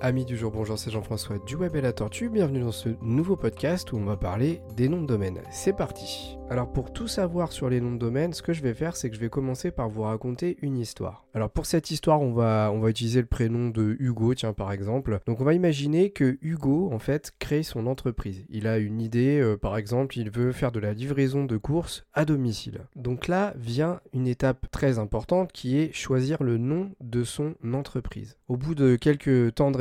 Amis du jour, bonjour, c'est Jean-François du Web et la Tortue. Bienvenue dans ce nouveau podcast où on va parler des noms de domaine. C'est parti. Alors pour tout savoir sur les noms de domaine, ce que je vais faire, c'est que je vais commencer par vous raconter une histoire. Alors pour cette histoire, on va, on va utiliser le prénom de Hugo, tiens par exemple. Donc on va imaginer que Hugo, en fait, crée son entreprise. Il a une idée, euh, par exemple, il veut faire de la livraison de courses à domicile. Donc là vient une étape très importante qui est choisir le nom de son entreprise. Au bout de quelques temps de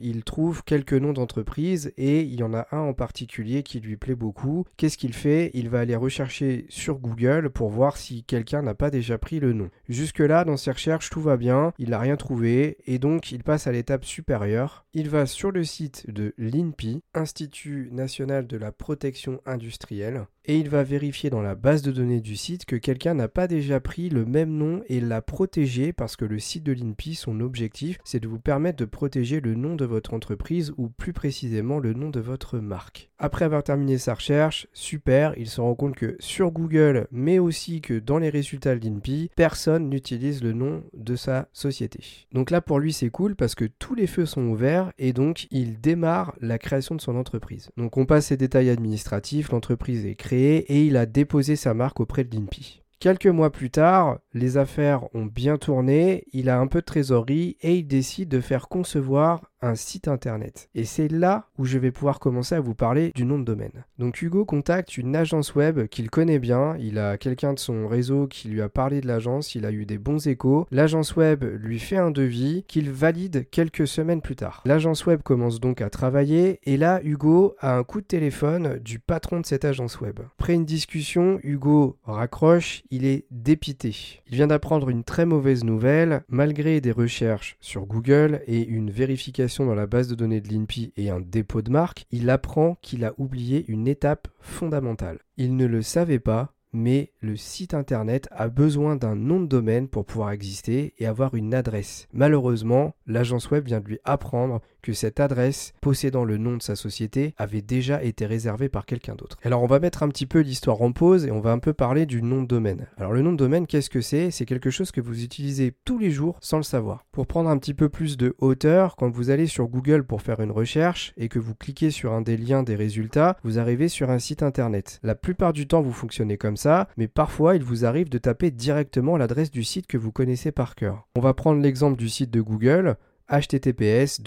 il trouve quelques noms d'entreprises et il y en a un en particulier qui lui plaît beaucoup. Qu'est-ce qu'il fait? Il va aller rechercher sur Google pour voir si quelqu'un n'a pas déjà pris le nom. Jusque-là, dans ses recherches, tout va bien, il n'a rien trouvé et donc il passe à l'étape supérieure. Il va sur le site de l'INPI, Institut national de la protection industrielle, et il va vérifier dans la base de données du site que quelqu'un n'a pas déjà pris le même nom et l'a protégé parce que le site de l'INPI, son objectif, c'est de vous permettre de protéger le nom de votre entreprise ou plus précisément le nom de votre marque. Après avoir terminé sa recherche, super, il se rend compte que sur Google, mais aussi que dans les résultats de personne n'utilise le nom de sa société. Donc là pour lui c'est cool parce que tous les feux sont ouverts et donc il démarre la création de son entreprise. Donc on passe ses détails administratifs, l'entreprise est créée et il a déposé sa marque auprès de l'INPI. Quelques mois plus tard, les affaires ont bien tourné, il a un peu de trésorerie et il décide de faire concevoir un site internet. Et c'est là où je vais pouvoir commencer à vous parler du nom de domaine. Donc Hugo contacte une agence web qu'il connaît bien, il a quelqu'un de son réseau qui lui a parlé de l'agence, il a eu des bons échos. L'agence web lui fait un devis qu'il valide quelques semaines plus tard. L'agence web commence donc à travailler et là Hugo a un coup de téléphone du patron de cette agence web. Après une discussion, Hugo raccroche, il est dépité. Il vient d'apprendre une très mauvaise nouvelle, malgré des recherches sur Google et une vérification dans la base de données de l'INPI et un dépôt de marque, il apprend qu'il a oublié une étape fondamentale. Il ne le savait pas, mais le site internet a besoin d'un nom de domaine pour pouvoir exister et avoir une adresse. Malheureusement, l'agence web vient de lui apprendre que cette adresse possédant le nom de sa société avait déjà été réservée par quelqu'un d'autre. Alors on va mettre un petit peu l'histoire en pause et on va un peu parler du nom de domaine. Alors le nom de domaine, qu'est-ce que c'est? C'est quelque chose que vous utilisez tous les jours sans le savoir. Pour prendre un petit peu plus de hauteur, quand vous allez sur Google pour faire une recherche et que vous cliquez sur un des liens des résultats, vous arrivez sur un site internet. La plupart du temps vous fonctionnez comme ça, mais parfois il vous arrive de taper directement l'adresse du site que vous connaissez par cœur. On va prendre l'exemple du site de Google https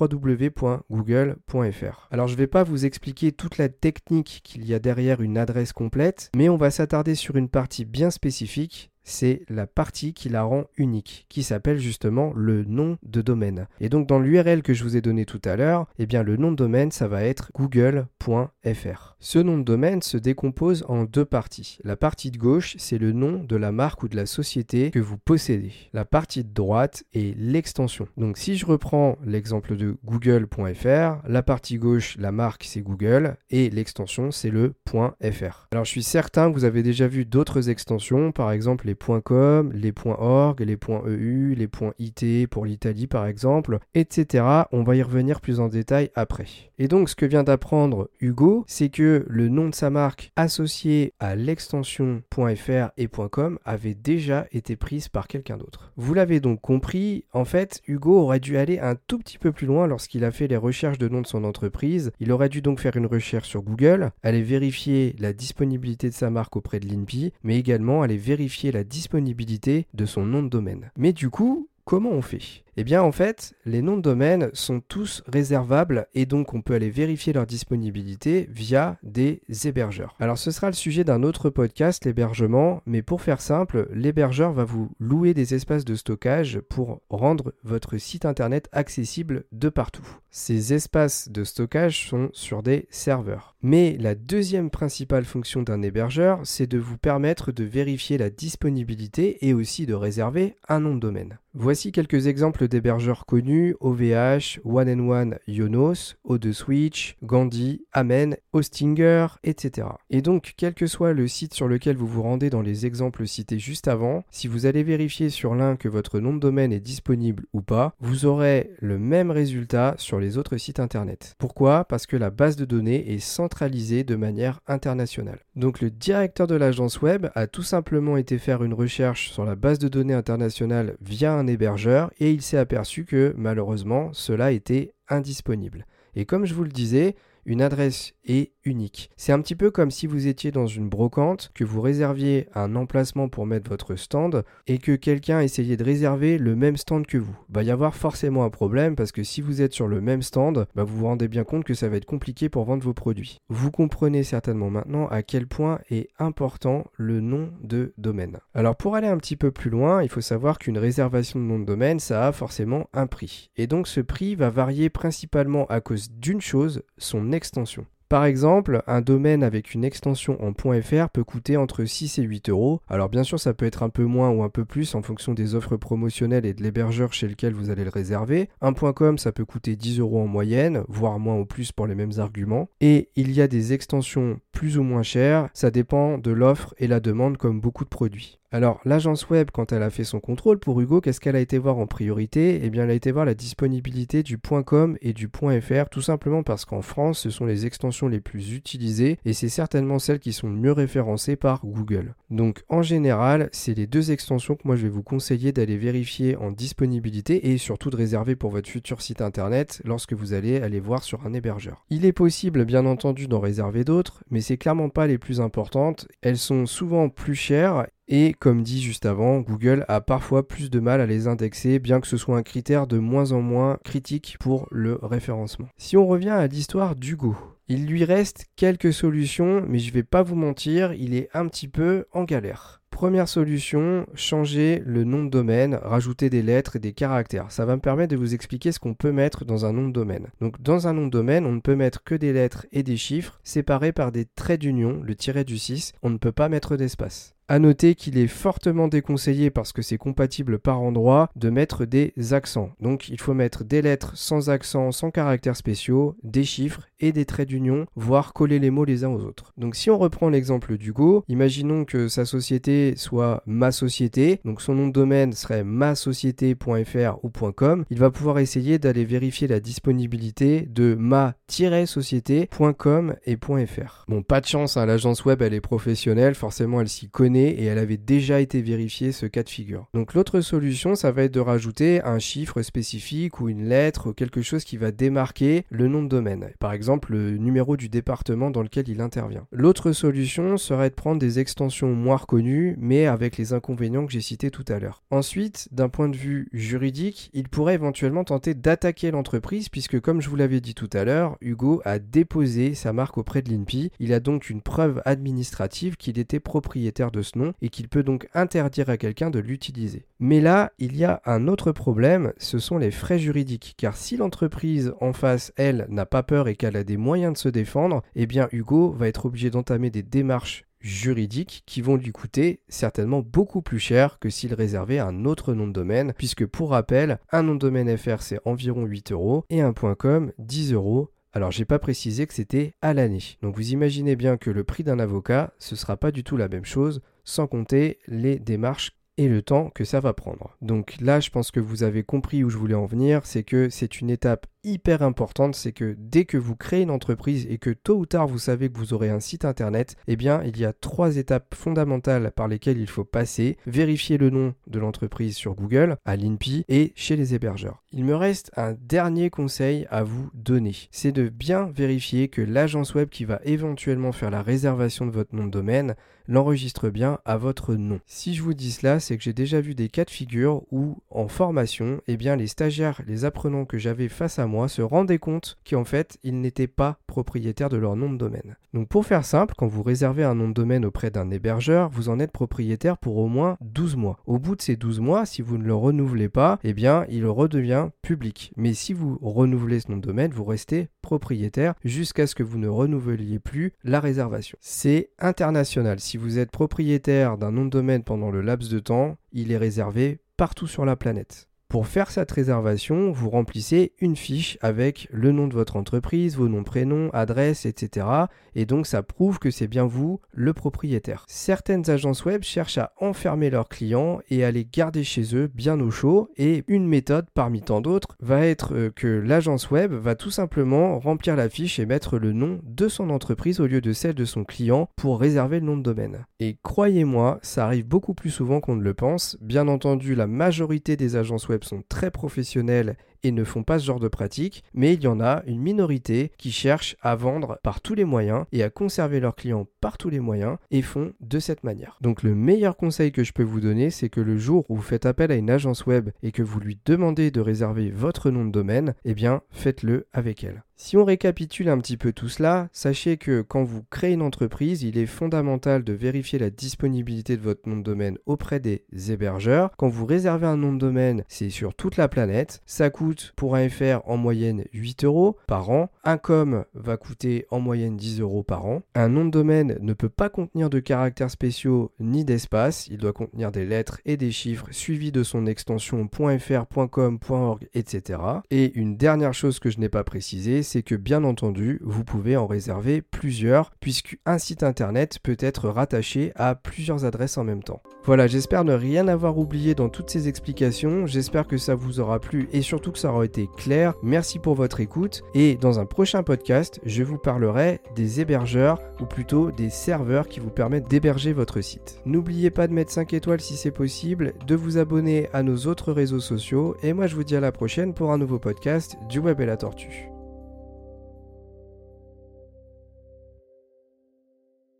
www.google.fr. Alors je ne vais pas vous expliquer toute la technique qu'il y a derrière une adresse complète, mais on va s'attarder sur une partie bien spécifique c'est la partie qui la rend unique, qui s'appelle justement le nom de domaine. Et donc dans l'URL que je vous ai donné tout à l'heure, eh bien le nom de domaine, ça va être google.fr. Ce nom de domaine se décompose en deux parties. La partie de gauche, c'est le nom de la marque ou de la société que vous possédez. La partie de droite est l'extension. Donc si je reprends l'exemple de google.fr, la partie gauche, la marque, c'est Google et l'extension, c'est le .fr. Alors je suis certain que vous avez déjà vu d'autres extensions, par exemple les .com, les .org, les .eu, les .it pour l'Italie par exemple, etc. On va y revenir plus en détail après. Et donc ce que vient d'apprendre Hugo, c'est que le nom de sa marque associé à l'extension .fr et .com avait déjà été prise par quelqu'un d'autre. Vous l'avez donc compris, en fait, Hugo aurait dû aller un tout petit peu plus loin lorsqu'il a fait les recherches de nom de son entreprise. Il aurait dû donc faire une recherche sur Google, aller vérifier la disponibilité de sa marque auprès de l'INPI, mais également aller vérifier la disponibilité de son nom de domaine. Mais du coup, comment on fait? Eh bien en fait, les noms de domaine sont tous réservables et donc on peut aller vérifier leur disponibilité via des hébergeurs. Alors ce sera le sujet d'un autre podcast, l'hébergement, mais pour faire simple, l'hébergeur va vous louer des espaces de stockage pour rendre votre site internet accessible de partout. Ces espaces de stockage sont sur des serveurs. Mais la deuxième principale fonction d'un hébergeur, c'est de vous permettre de vérifier la disponibilité et aussi de réserver un nom de domaine. Voici quelques exemples d'hébergeurs connus OVH, One One Yonos, O2 Switch, Gandhi, Amen, Hostinger, etc. Et donc, quel que soit le site sur lequel vous vous rendez dans les exemples cités juste avant, si vous allez vérifier sur l'un que votre nom de domaine est disponible ou pas, vous aurez le même résultat sur les autres sites internet. Pourquoi? Parce que la base de données est centralisée de manière internationale. Donc le directeur de l'agence web a tout simplement été faire une recherche sur la base de données internationale via un hébergeur et il s'est aperçu que malheureusement cela était indisponible. Et comme je vous le disais, une adresse est unique. C'est un petit peu comme si vous étiez dans une brocante, que vous réserviez un emplacement pour mettre votre stand et que quelqu'un essayait de réserver le même stand que vous. Il va y avoir forcément un problème parce que si vous êtes sur le même stand, bah, vous vous rendez bien compte que ça va être compliqué pour vendre vos produits. Vous comprenez certainement maintenant à quel point est important le nom de domaine. Alors pour aller un petit peu plus loin, il faut savoir qu'une réservation de nom de domaine, ça a forcément un prix. Et donc ce prix va varier principalement à cause d'une chose, son extension. Par exemple, un domaine avec une extension en .fr peut coûter entre 6 et 8 euros. Alors bien sûr, ça peut être un peu moins ou un peu plus en fonction des offres promotionnelles et de l'hébergeur chez lequel vous allez le réserver. Un .com, ça peut coûter 10 euros en moyenne, voire moins ou plus pour les mêmes arguments. Et il y a des extensions plus ou moins chères, ça dépend de l'offre et la demande comme beaucoup de produits. Alors, l'agence web, quand elle a fait son contrôle pour Hugo, qu'est-ce qu'elle a été voir en priorité? Eh bien, elle a été voir la disponibilité du .com et du .fr, tout simplement parce qu'en France, ce sont les extensions les plus utilisées et c'est certainement celles qui sont mieux référencées par Google. Donc, en général, c'est les deux extensions que moi je vais vous conseiller d'aller vérifier en disponibilité et surtout de réserver pour votre futur site internet lorsque vous allez aller voir sur un hébergeur. Il est possible, bien entendu, d'en réserver d'autres, mais c'est clairement pas les plus importantes. Elles sont souvent plus chères et comme dit juste avant, Google a parfois plus de mal à les indexer, bien que ce soit un critère de moins en moins critique pour le référencement. Si on revient à l'histoire d'Hugo, il lui reste quelques solutions, mais je vais pas vous mentir, il est un petit peu en galère. Première solution, changer le nom de domaine, rajouter des lettres et des caractères. Ça va me permettre de vous expliquer ce qu'on peut mettre dans un nom de domaine. Donc dans un nom de domaine, on ne peut mettre que des lettres et des chiffres séparés par des traits d'union, le tiret du 6. On ne peut pas mettre d'espace. A noter qu'il est fortement déconseillé parce que c'est compatible par endroit de mettre des accents. Donc il faut mettre des lettres sans accent, sans caractères spéciaux, des chiffres et des traits d'union, voire coller les mots les uns aux autres. Donc si on reprend l'exemple d'Hugo, imaginons que sa société soit ma société, donc son nom de domaine serait ma-société.fr ou .com, il va pouvoir essayer d'aller vérifier la disponibilité de ma-société.com et .fr. Bon, pas de chance, hein, l'agence web elle est professionnelle, forcément elle s'y connaît et elle avait déjà été vérifiée ce cas de figure. Donc l'autre solution, ça va être de rajouter un chiffre spécifique ou une lettre ou quelque chose qui va démarquer le nom de domaine. Par exemple, le numéro du département dans lequel il intervient. L'autre solution serait de prendre des extensions moins reconnues, mais avec les inconvénients que j'ai cités tout à l'heure. Ensuite, d'un point de vue juridique, il pourrait éventuellement tenter d'attaquer l'entreprise puisque comme je vous l'avais dit tout à l'heure, Hugo a déposé sa marque auprès de l'INPI. Il a donc une preuve administrative qu'il était propriétaire de ce nom et qu'il peut donc interdire à quelqu'un de l'utiliser. Mais là, il y a un autre problème, ce sont les frais juridiques. Car si l'entreprise en face, elle, n'a pas peur et qu'elle a des moyens de se défendre, eh bien Hugo va être obligé d'entamer des démarches juridiques qui vont lui coûter certainement beaucoup plus cher que s'il réservait un autre nom de domaine, puisque pour rappel, un nom de domaine FR c'est environ 8 euros et un .com 10 euros alors j'ai pas précisé que c'était à l'année. Donc vous imaginez bien que le prix d'un avocat, ce sera pas du tout la même chose, sans compter les démarches et le temps que ça va prendre. Donc là, je pense que vous avez compris où je voulais en venir, c'est que c'est une étape hyper importante, c'est que dès que vous créez une entreprise et que tôt ou tard vous savez que vous aurez un site internet, eh bien il y a trois étapes fondamentales par lesquelles il faut passer. Vérifier le nom de l'entreprise sur Google, à l'INPI et chez les hébergeurs. Il me reste un dernier conseil à vous donner. C'est de bien vérifier que l'agence web qui va éventuellement faire la réservation de votre nom de domaine l'enregistre bien à votre nom. Si je vous dis cela, c'est que j'ai déjà vu des cas de figure où en formation, eh bien les stagiaires, les apprenants que j'avais face à se rendaient compte qu'en fait, ils n'étaient pas propriétaires de leur nom de domaine. Donc pour faire simple, quand vous réservez un nom de domaine auprès d'un hébergeur, vous en êtes propriétaire pour au moins 12 mois. Au bout de ces 12 mois, si vous ne le renouvelez pas, eh bien, il redevient public. Mais si vous renouvelez ce nom de domaine, vous restez propriétaire jusqu'à ce que vous ne renouveliez plus la réservation. C'est international. Si vous êtes propriétaire d'un nom de domaine pendant le laps de temps, il est réservé partout sur la planète. Pour faire cette réservation, vous remplissez une fiche avec le nom de votre entreprise, vos noms, prénoms, adresse, etc. Et donc ça prouve que c'est bien vous, le propriétaire. Certaines agences web cherchent à enfermer leurs clients et à les garder chez eux bien au chaud. Et une méthode parmi tant d'autres va être euh, que l'agence web va tout simplement remplir la fiche et mettre le nom de son entreprise au lieu de celle de son client pour réserver le nom de domaine. Et croyez-moi, ça arrive beaucoup plus souvent qu'on ne le pense. Bien entendu, la majorité des agences web sont très professionnelles et ne font pas ce genre de pratique, mais il y en a une minorité qui cherchent à vendre par tous les moyens et à conserver leurs clients par tous les moyens et font de cette manière. Donc le meilleur conseil que je peux vous donner, c'est que le jour où vous faites appel à une agence web et que vous lui demandez de réserver votre nom de domaine, eh bien faites-le avec elle. Si on récapitule un petit peu tout cela, sachez que quand vous créez une entreprise, il est fondamental de vérifier la disponibilité de votre nom de domaine auprès des hébergeurs. Quand vous réservez un nom de domaine, c'est sur toute la planète. Ça coûte pour un FR en moyenne 8 euros par an. Un com va coûter en moyenne 10 euros par an. Un nom de domaine ne peut pas contenir de caractères spéciaux ni d'espace. Il doit contenir des lettres et des chiffres suivis de son extension .fr, .com, .org, etc. Et une dernière chose que je n'ai pas précisée, c'est que bien entendu, vous pouvez en réserver plusieurs, puisqu'un site internet peut être rattaché à plusieurs adresses en même temps. Voilà, j'espère ne rien avoir oublié dans toutes ces explications, j'espère que ça vous aura plu et surtout que ça aura été clair. Merci pour votre écoute et dans un prochain podcast, je vous parlerai des hébergeurs ou plutôt des serveurs qui vous permettent d'héberger votre site. N'oubliez pas de mettre 5 étoiles si c'est possible, de vous abonner à nos autres réseaux sociaux et moi je vous dis à la prochaine pour un nouveau podcast du Web et la Tortue.